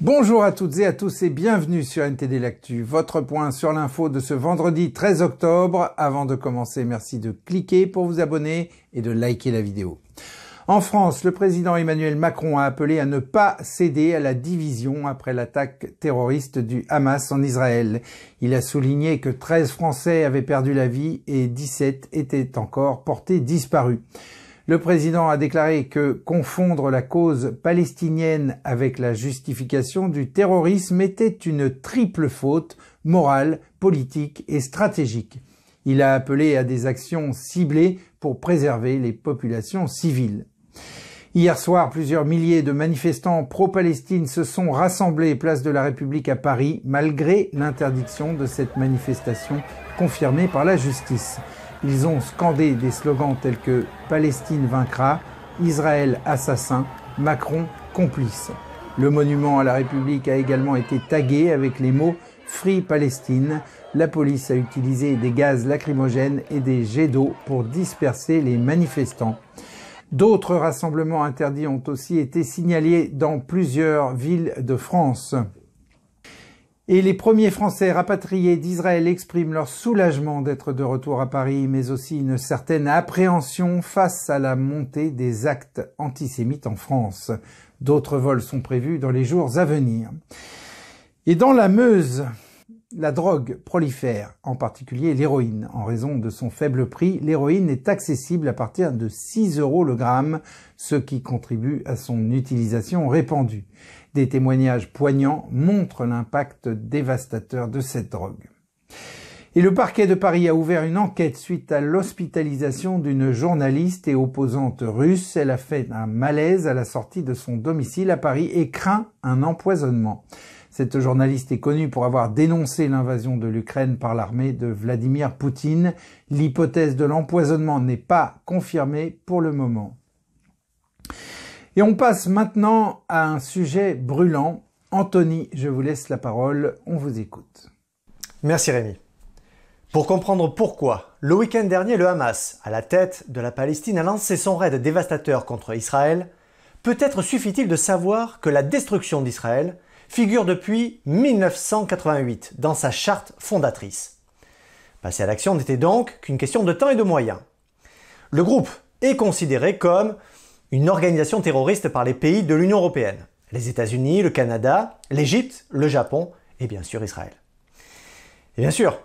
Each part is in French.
Bonjour à toutes et à tous et bienvenue sur NTD L'Actu, votre point sur l'info de ce vendredi 13 octobre. Avant de commencer, merci de cliquer pour vous abonner et de liker la vidéo. En France, le président Emmanuel Macron a appelé à ne pas céder à la division après l'attaque terroriste du Hamas en Israël. Il a souligné que 13 Français avaient perdu la vie et 17 étaient encore portés disparus. Le président a déclaré que confondre la cause palestinienne avec la justification du terrorisme était une triple faute morale, politique et stratégique. Il a appelé à des actions ciblées pour préserver les populations civiles. Hier soir, plusieurs milliers de manifestants pro-Palestine se sont rassemblés place de la République à Paris, malgré l'interdiction de cette manifestation confirmée par la justice. Ils ont scandé des slogans tels que Palestine vaincra, Israël assassin, Macron complice. Le monument à la République a également été tagué avec les mots Free Palestine. La police a utilisé des gaz lacrymogènes et des jets d'eau pour disperser les manifestants. D'autres rassemblements interdits ont aussi été signalés dans plusieurs villes de France. Et les premiers Français rapatriés d'Israël expriment leur soulagement d'être de retour à Paris, mais aussi une certaine appréhension face à la montée des actes antisémites en France. D'autres vols sont prévus dans les jours à venir. Et dans la Meuse, la drogue prolifère, en particulier l'héroïne. En raison de son faible prix, l'héroïne est accessible à partir de 6 euros le gramme, ce qui contribue à son utilisation répandue. Des témoignages poignants montrent l'impact dévastateur de cette drogue. Et le parquet de Paris a ouvert une enquête suite à l'hospitalisation d'une journaliste et opposante russe. Elle a fait un malaise à la sortie de son domicile à Paris et craint un empoisonnement. Cette journaliste est connue pour avoir dénoncé l'invasion de l'Ukraine par l'armée de Vladimir Poutine. L'hypothèse de l'empoisonnement n'est pas confirmée pour le moment. Et on passe maintenant à un sujet brûlant. Anthony, je vous laisse la parole, on vous écoute. Merci Rémi. Pour comprendre pourquoi, le week-end dernier, le Hamas, à la tête de la Palestine, a lancé son raid dévastateur contre Israël, peut-être suffit-il de savoir que la destruction d'Israël figure depuis 1988 dans sa charte fondatrice. Passer à l'action n'était donc qu'une question de temps et de moyens. Le groupe est considéré comme une organisation terroriste par les pays de l'Union européenne, les États-Unis, le Canada, l'Égypte, le Japon et bien sûr Israël. Et bien sûr,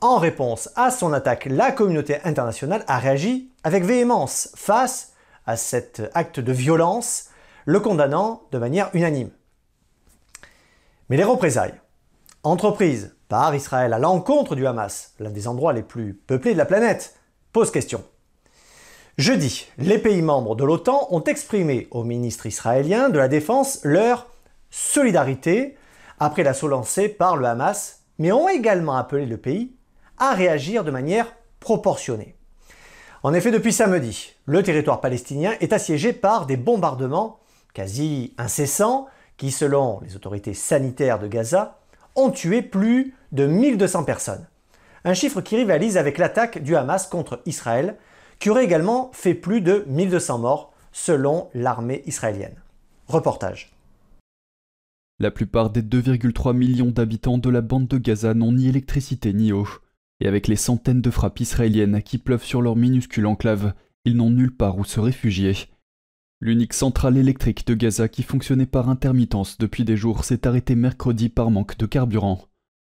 en réponse à son attaque, la communauté internationale a réagi avec véhémence face à cet acte de violence, le condamnant de manière unanime. Mais les représailles, entreprises par Israël à l'encontre du Hamas, l'un des endroits les plus peuplés de la planète, posent question. Jeudi, les pays membres de l'OTAN ont exprimé au ministre israélien de la Défense leur solidarité après l'assaut lancé par le Hamas, mais ont également appelé le pays à réagir de manière proportionnée. En effet, depuis samedi, le territoire palestinien est assiégé par des bombardements quasi incessants qui, selon les autorités sanitaires de Gaza, ont tué plus de 1200 personnes. Un chiffre qui rivalise avec l'attaque du Hamas contre Israël, qui aurait également fait plus de 1200 morts selon l'armée israélienne. Reportage. La plupart des 2,3 millions d'habitants de la bande de Gaza n'ont ni électricité ni eau. Et avec les centaines de frappes israéliennes qui pleuvent sur leur minuscule enclave, ils n'ont nulle part où se réfugier. L'unique centrale électrique de Gaza qui fonctionnait par intermittence depuis des jours s'est arrêtée mercredi par manque de carburant.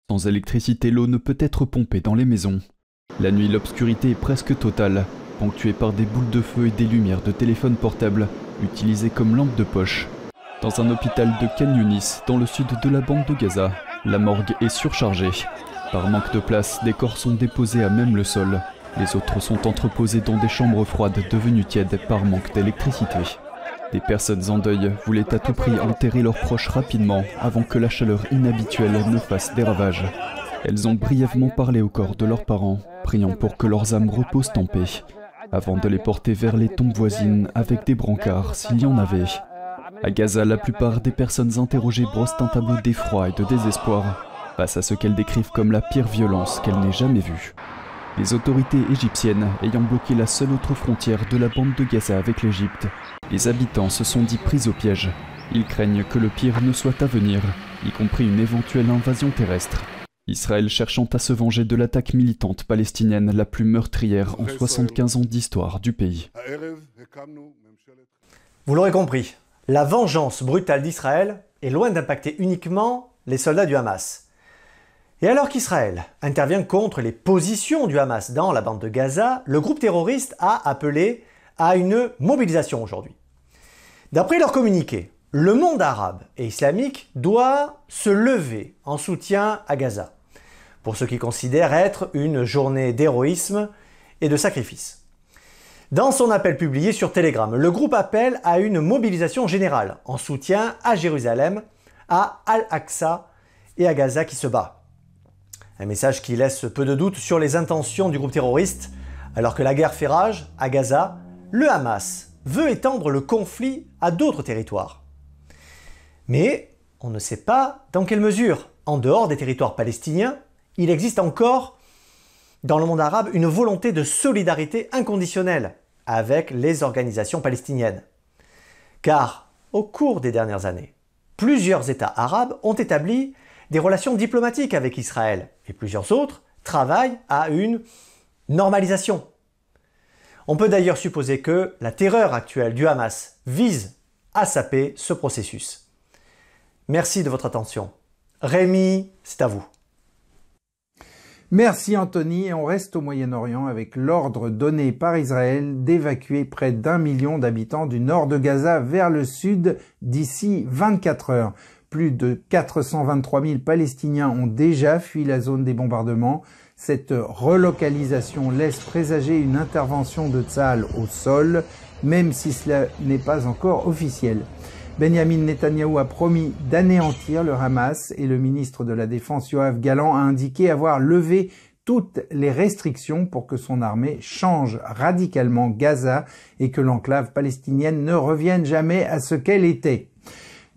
Sans électricité, l'eau ne peut être pompée dans les maisons. La nuit, l'obscurité est presque totale ponctué par des boules de feu et des lumières de téléphone portable utilisées comme lampes de poche. Dans un hôpital de Khan Yunis, dans le sud de la bande de Gaza, la morgue est surchargée. Par manque de place, des corps sont déposés à même le sol. Les autres sont entreposés dans des chambres froides devenues tièdes par manque d'électricité. Des personnes en deuil voulaient à tout prix enterrer leurs proches rapidement avant que la chaleur inhabituelle ne fasse des ravages. Elles ont brièvement parlé au corps de leurs parents, priant pour que leurs âmes reposent en paix avant de les porter vers les tombes voisines avec des brancards s'il y en avait. À Gaza, la plupart des personnes interrogées brossent un tableau d'effroi et de désespoir face à ce qu'elles décrivent comme la pire violence qu'elles n'aient jamais vue. Les autorités égyptiennes ayant bloqué la seule autre frontière de la bande de Gaza avec l'Égypte, les habitants se sont dit pris au piège Ils craignent que le pire ne soit à venir, y compris une éventuelle invasion terrestre. Israël cherchant à se venger de l'attaque militante palestinienne la plus meurtrière en 75 ans d'histoire du pays. Vous l'aurez compris, la vengeance brutale d'Israël est loin d'impacter uniquement les soldats du Hamas. Et alors qu'Israël intervient contre les positions du Hamas dans la bande de Gaza, le groupe terroriste a appelé à une mobilisation aujourd'hui. D'après leur communiqué, le monde arabe et islamique doit se lever en soutien à Gaza, pour ce qu'ils considèrent être une journée d'héroïsme et de sacrifice. Dans son appel publié sur Telegram, le groupe appelle à une mobilisation générale en soutien à Jérusalem, à Al-Aqsa et à Gaza qui se bat. Un message qui laisse peu de doute sur les intentions du groupe terroriste, alors que la guerre fait rage à Gaza, le Hamas veut étendre le conflit à d'autres territoires. Mais on ne sait pas dans quelle mesure, en dehors des territoires palestiniens, il existe encore dans le monde arabe une volonté de solidarité inconditionnelle avec les organisations palestiniennes. Car au cours des dernières années, plusieurs États arabes ont établi des relations diplomatiques avec Israël et plusieurs autres travaillent à une normalisation. On peut d'ailleurs supposer que la terreur actuelle du Hamas vise à saper ce processus. Merci de votre attention. Rémi, c'est à vous. Merci Anthony et on reste au Moyen-Orient avec l'ordre donné par Israël d'évacuer près d'un million d'habitants du nord de Gaza vers le sud d'ici 24 heures. Plus de 423 000 Palestiniens ont déjà fui la zone des bombardements. Cette relocalisation laisse présager une intervention de Tzal au sol, même si cela n'est pas encore officiel. Benjamin Netanyahou a promis d'anéantir le Hamas et le ministre de la Défense Yoav Galan a indiqué avoir levé toutes les restrictions pour que son armée change radicalement Gaza et que l'enclave palestinienne ne revienne jamais à ce qu'elle était.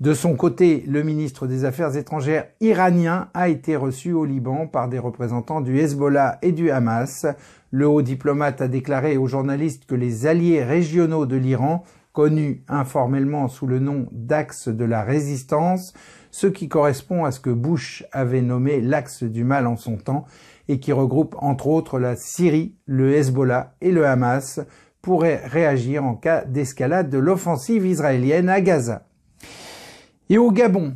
De son côté, le ministre des Affaires étrangères iranien a été reçu au Liban par des représentants du Hezbollah et du Hamas. Le haut diplomate a déclaré aux journalistes que les alliés régionaux de l'Iran connu informellement sous le nom d'axe de la résistance, ce qui correspond à ce que Bush avait nommé l'axe du mal en son temps et qui regroupe entre autres la Syrie, le Hezbollah et le Hamas, pourrait réagir en cas d'escalade de l'offensive israélienne à Gaza. Et au Gabon,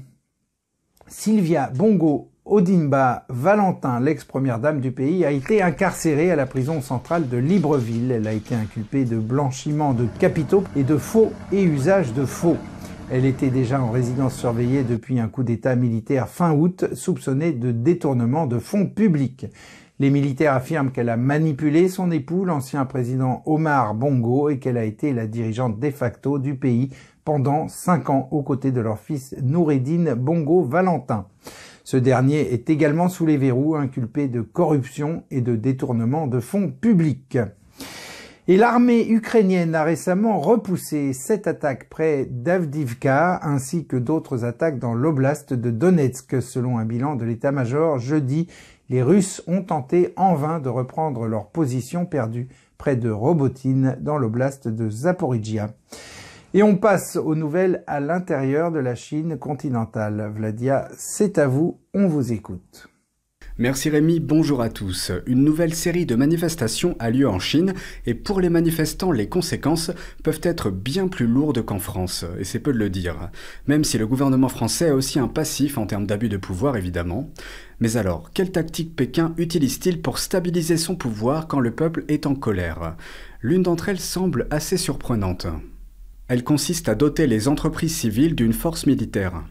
Sylvia Bongo Odimba Valentin, l'ex-première dame du pays, a été incarcérée à la prison centrale de Libreville. Elle a été inculpée de blanchiment de capitaux et de faux et usage de faux. Elle était déjà en résidence surveillée depuis un coup d'État militaire fin août, soupçonnée de détournement de fonds publics. Les militaires affirment qu'elle a manipulé son époux, l'ancien président Omar Bongo, et qu'elle a été la dirigeante de facto du pays pendant cinq ans aux côtés de leur fils Noureddin Bongo Valentin. Ce dernier est également sous les verrous, inculpé de corruption et de détournement de fonds publics. Et l'armée ukrainienne a récemment repoussé cette attaque près d'Avdivka ainsi que d'autres attaques dans l'oblast de Donetsk. Selon un bilan de l'état-major, jeudi, les Russes ont tenté en vain de reprendre leur position perdue près de Robotine dans l'oblast de Zaporizhia. Et on passe aux nouvelles à l'intérieur de la Chine continentale. Vladia, c'est à vous, on vous écoute. Merci Rémi, bonjour à tous. Une nouvelle série de manifestations a lieu en Chine et pour les manifestants, les conséquences peuvent être bien plus lourdes qu'en France, et c'est peu de le dire. Même si le gouvernement français a aussi un passif en termes d'abus de pouvoir évidemment. Mais alors, quelle tactique Pékin utilise-t-il pour stabiliser son pouvoir quand le peuple est en colère? L'une d'entre elles semble assez surprenante. Elle consiste à doter les entreprises civiles d'une force militaire.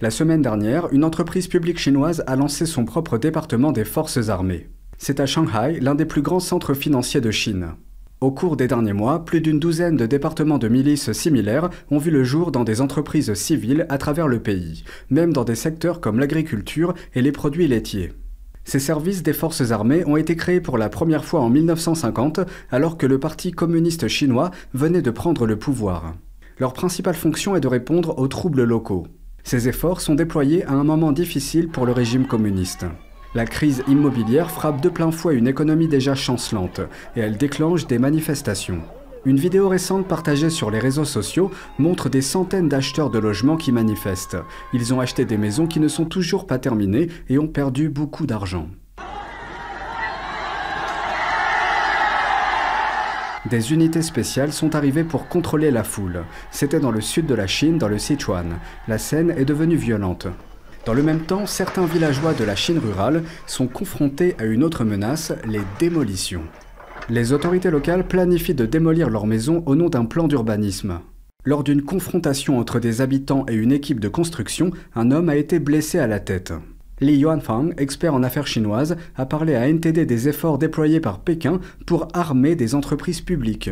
La semaine dernière, une entreprise publique chinoise a lancé son propre département des forces armées. C'est à Shanghai, l'un des plus grands centres financiers de Chine. Au cours des derniers mois, plus d'une douzaine de départements de milices similaires ont vu le jour dans des entreprises civiles à travers le pays, même dans des secteurs comme l'agriculture et les produits laitiers. Ces services des forces armées ont été créés pour la première fois en 1950 alors que le Parti communiste chinois venait de prendre le pouvoir. Leur principale fonction est de répondre aux troubles locaux. Ces efforts sont déployés à un moment difficile pour le régime communiste. La crise immobilière frappe de plein fouet une économie déjà chancelante et elle déclenche des manifestations. Une vidéo récente partagée sur les réseaux sociaux montre des centaines d'acheteurs de logements qui manifestent. Ils ont acheté des maisons qui ne sont toujours pas terminées et ont perdu beaucoup d'argent. Des unités spéciales sont arrivées pour contrôler la foule. C'était dans le sud de la Chine, dans le Sichuan. La scène est devenue violente. Dans le même temps, certains villageois de la Chine rurale sont confrontés à une autre menace, les démolitions. Les autorités locales planifient de démolir leurs maisons au nom d'un plan d'urbanisme. Lors d'une confrontation entre des habitants et une équipe de construction, un homme a été blessé à la tête. Li Yuanfang, expert en affaires chinoises, a parlé à NTD des efforts déployés par Pékin pour armer des entreprises publiques.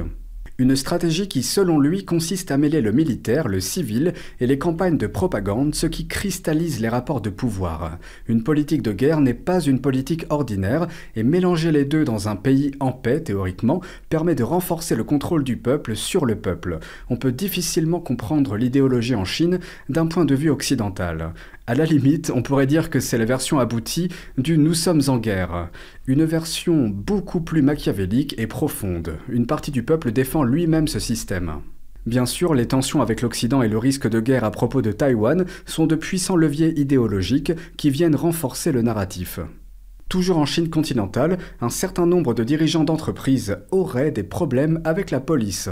Une stratégie qui, selon lui, consiste à mêler le militaire, le civil et les campagnes de propagande, ce qui cristallise les rapports de pouvoir. Une politique de guerre n'est pas une politique ordinaire, et mélanger les deux dans un pays en paix, théoriquement, permet de renforcer le contrôle du peuple sur le peuple. On peut difficilement comprendre l'idéologie en Chine d'un point de vue occidental. À la limite, on pourrait dire que c'est la version aboutie du Nous sommes en guerre. Une version beaucoup plus machiavélique et profonde. Une partie du peuple défend lui-même ce système. Bien sûr, les tensions avec l'Occident et le risque de guerre à propos de Taïwan sont de puissants leviers idéologiques qui viennent renforcer le narratif. Toujours en Chine continentale, un certain nombre de dirigeants d'entreprises auraient des problèmes avec la police.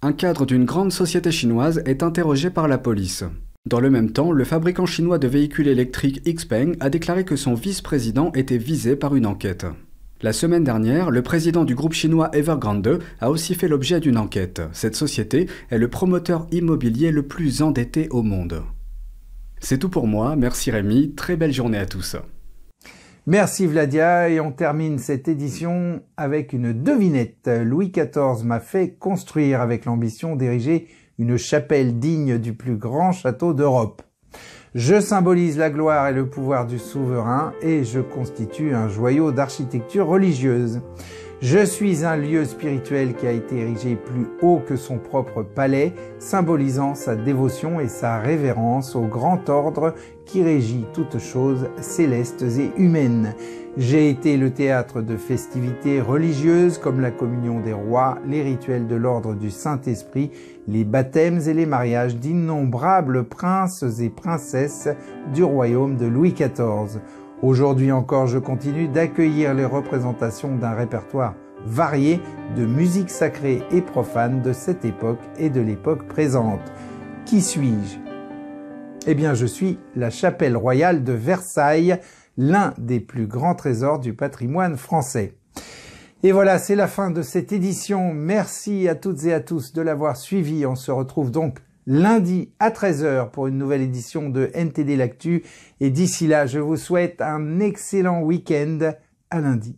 Un cadre d'une grande société chinoise est interrogé par la police. Dans le même temps, le fabricant chinois de véhicules électriques Xpeng a déclaré que son vice-président était visé par une enquête. La semaine dernière, le président du groupe chinois Evergrande a aussi fait l'objet d'une enquête. Cette société est le promoteur immobilier le plus endetté au monde. C'est tout pour moi, merci Rémi, très belle journée à tous. Merci Vladia et on termine cette édition avec une devinette. Louis XIV m'a fait construire avec l'ambition d'ériger une chapelle digne du plus grand château d'Europe. Je symbolise la gloire et le pouvoir du souverain et je constitue un joyau d'architecture religieuse. Je suis un lieu spirituel qui a été érigé plus haut que son propre palais, symbolisant sa dévotion et sa révérence au grand ordre qui régit toutes choses célestes et humaines. J'ai été le théâtre de festivités religieuses comme la communion des rois, les rituels de l'ordre du Saint-Esprit, les baptêmes et les mariages d'innombrables princes et princesses du royaume de Louis XIV. Aujourd'hui encore, je continue d'accueillir les représentations d'un répertoire varié de musique sacrée et profane de cette époque et de l'époque présente. Qui suis-je? Eh bien, je suis la chapelle royale de Versailles, l'un des plus grands trésors du patrimoine français. Et voilà, c'est la fin de cette édition. Merci à toutes et à tous de l'avoir suivi. On se retrouve donc lundi à 13h pour une nouvelle édition de NTD L'Actu. Et d'ici là, je vous souhaite un excellent week-end. À lundi.